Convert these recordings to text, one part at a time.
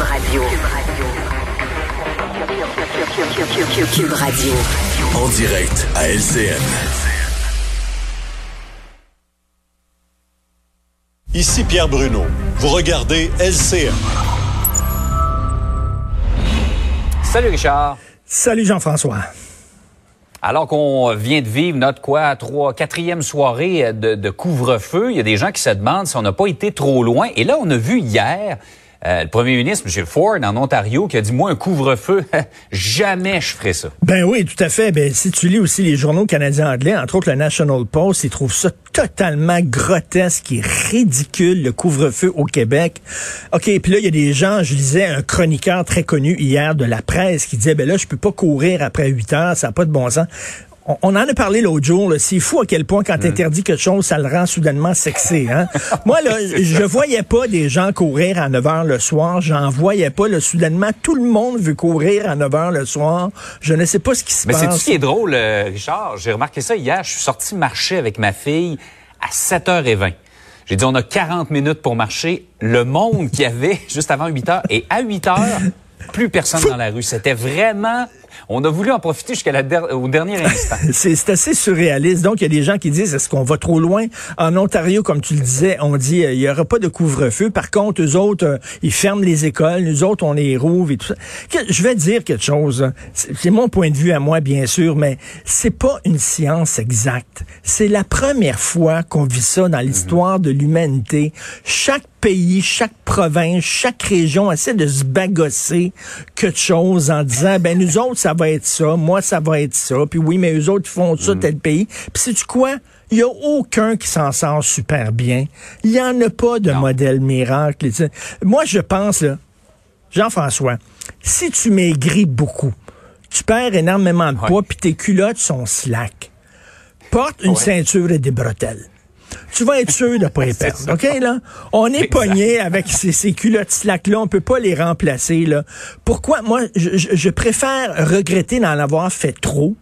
Cube Radio. Cube Radio. En direct à LCN. Ici Pierre Bruno. Vous regardez LCN. Salut Richard. Salut Jean-François. Alors qu'on vient de vivre notre quoi, trois, quatrième soirée de, de couvre-feu, il y a des gens qui se demandent si on n'a pas été trop loin. Et là, on a vu hier euh, le premier ministre, M. Ford, en Ontario, qui a dit, moi, un couvre-feu, jamais je ferai ça. Ben oui, tout à fait. Ben, si tu lis aussi les journaux canadiens anglais, entre autres le National Post, ils trouvent ça totalement grotesque et ridicule, le couvre-feu au Québec. OK, puis là, il y a des gens, je lisais un chroniqueur très connu hier de la presse qui disait, ben là, je peux pas courir après 8 heures, ça n'a pas de bon sens on, en a parlé l'autre jour. C'est fou à quel point quand tu mm. interdis quelque chose, ça le rend soudainement sexy. Hein? Moi, là, je voyais pas des gens courir à 9 h le soir. J'en voyais pas. Là, soudainement, tout le monde veut courir à 9 h le soir. Je ne sais pas ce qui se passe. Mais c'est ce qui est drôle, euh, Richard? J'ai remarqué ça hier. Je suis sorti marcher avec ma fille à 7h20. J'ai dit, on a 40 minutes pour marcher. Le monde qu'il y avait juste avant 8 h et à 8 h plus personne dans la rue. C'était vraiment on a voulu en profiter jusqu'à la au dernier instant. c'est assez surréaliste. Donc, il y a des gens qui disent, est-ce qu'on va trop loin? En Ontario, comme tu le disais, on dit, euh, il y aura pas de couvre-feu. Par contre, eux autres, euh, ils ferment les écoles. Nous autres, on les rouvre et tout ça. Je vais dire quelque chose. C'est mon point de vue à moi, bien sûr, mais c'est pas une science exacte. C'est la première fois qu'on vit ça dans l'histoire de l'humanité. Chaque pays, chaque province, chaque région essaie de se bagosser quelque chose en disant, ben nous autres, ça va être ça, moi, ça va être ça, puis oui, mais eux autres font ça, mm. tel pays. Puis sais-tu quoi? Il n'y a aucun qui s'en sort super bien. Il n'y en a pas de modèle miracle. Moi, je pense, là, Jean-François, si tu maigris beaucoup, tu perds énormément de poids, puis tes culottes sont slack, porte une ceinture et des bretelles tu vas être sûr de pas les perdre. OK, là? On est pogné avec ces, ces culottes slack-là. On peut pas les remplacer, là. Pourquoi? Moi, je, je préfère regretter d'en avoir fait trop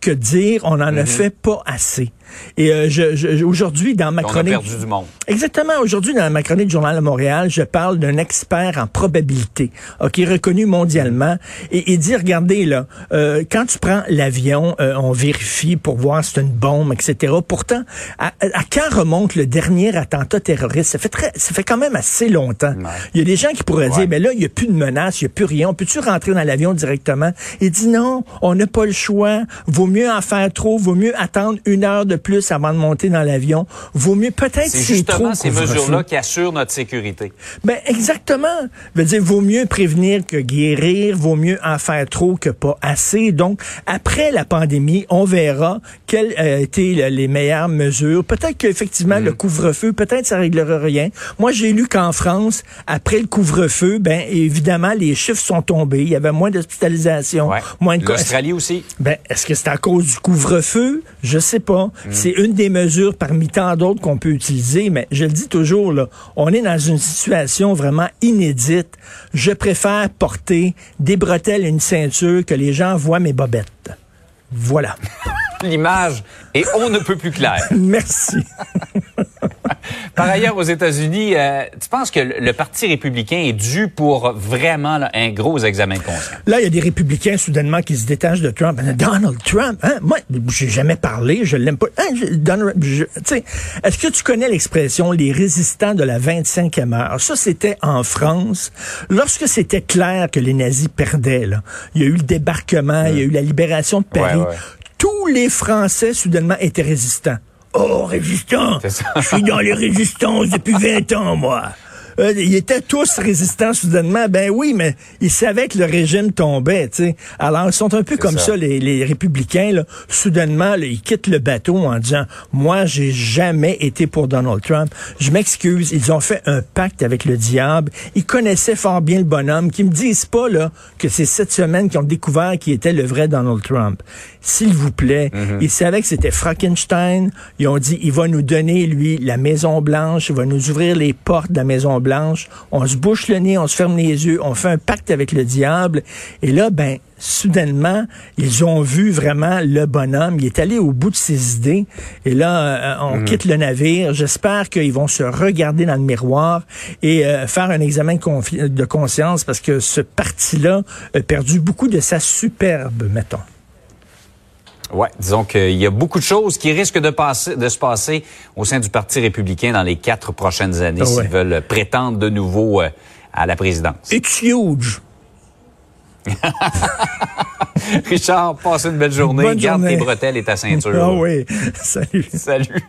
que dire on en a mm-hmm. fait pas assez. Et euh, je, aujourd'hui, dans ma chronique... A perdu du monde. Exactement. Aujourd'hui, dans ma chronique du Journal de Montréal, je parle d'un expert en probabilité, qui est reconnu mondialement, et il dit, regardez, là, euh, quand tu prends l'avion, euh, on vérifie pour voir si c'est une bombe, etc. Pourtant, à, quand remonte le dernier attentat terroriste? Ça fait, très, ça fait quand même assez longtemps. Il y a des gens qui pourraient dire, ben là, il n'y a plus de menace, il n'y a plus rien. Peux-tu rentrer dans l'avion directement? Il dit, non, on n'a pas le choix. Mieux en faire trop, vaut mieux attendre une heure de plus avant de monter dans l'avion. Vaut mieux peut-être c'est justement ces mesures-là qui assurent notre sécurité. Ben exactement. Veut dire vaut mieux prévenir que guérir, vaut mieux en faire trop que pas assez. Donc après la pandémie, on verra quelles euh, étaient les meilleures mesures. Peut-être qu'effectivement le mm. couvre-feu, peut-être ça réglera rien. Moi j'ai lu qu'en France, après le couvre-feu, ben évidemment les chiffres sont tombés. Il y avait moins d'hospitalisation, moins de. L'Australie aussi. Ben est-ce que c'est à cause du couvre-feu? Je sais pas. Mm. C'est une des mesures parmi tant d'autres qu'on peut utiliser, mais je le dis toujours, là, on est dans une situation vraiment inédite. Je préfère porter des bretelles et une ceinture que les gens voient mes bobettes. Voilà. L'image est on ne peut plus claire. Merci. Par ailleurs, aux États-Unis, euh, tu penses que le Parti républicain est dû pour vraiment un gros examen de conscience? Là, il y a des républicains soudainement qui se détachent de Trump. Donald Trump, hein? moi, j'ai jamais parlé, je l'aime pas. Hein, est-ce que tu connais l'expression les résistants de la 25e heure? Ça, c'était en France. Lorsque c'était clair que les nazis perdaient, là, il y a eu le débarquement, il y a eu la libération de Paris. Tous les Français, soudainement, étaient résistants. Oh, résistant! Je suis dans les résistances depuis 20 ans, moi. Euh, ils étaient tous résistants soudainement. Ben oui, mais ils savaient que le régime tombait, tu sais. Alors, ils sont un peu comme ça, les, les, républicains, là. Soudainement, ils quittent le bateau en disant, moi, j'ai jamais été pour Donald Trump. Je m'excuse. Ils ont fait un pacte avec le diable. Ils connaissaient fort bien le bonhomme. Qui me disent pas, là, que c'est cette semaine qu'ils ont découvert qui était le vrai Donald Trump. S'il vous plaît. Mm-hmm. Ils savaient que c'était Frankenstein. Ils ont dit, il va nous donner, lui, la Maison Blanche. Il va nous ouvrir les portes de la Maison Blanche Blanche, on se bouche le nez, on se ferme les yeux, on fait un pacte avec le diable. Et là, ben, soudainement, ils ont vu vraiment le bonhomme. Il est allé au bout de ses idées. Et là, euh, on Mhm. quitte le navire. J'espère qu'ils vont se regarder dans le miroir et euh, faire un examen de, de conscience parce que ce parti-là a perdu beaucoup de sa superbe, mettons. Ouais, disons qu'il y a beaucoup de choses qui risquent de, passer, de se passer au sein du Parti républicain dans les quatre prochaines années Ah s'ils ouais. veulent prétendre de nouveau euh, à la présidence. It's huge. Richard, passe une belle journée. Bonne Garde journée. tes bretelles et ta ceinture. Ah oui. Salut. Salut.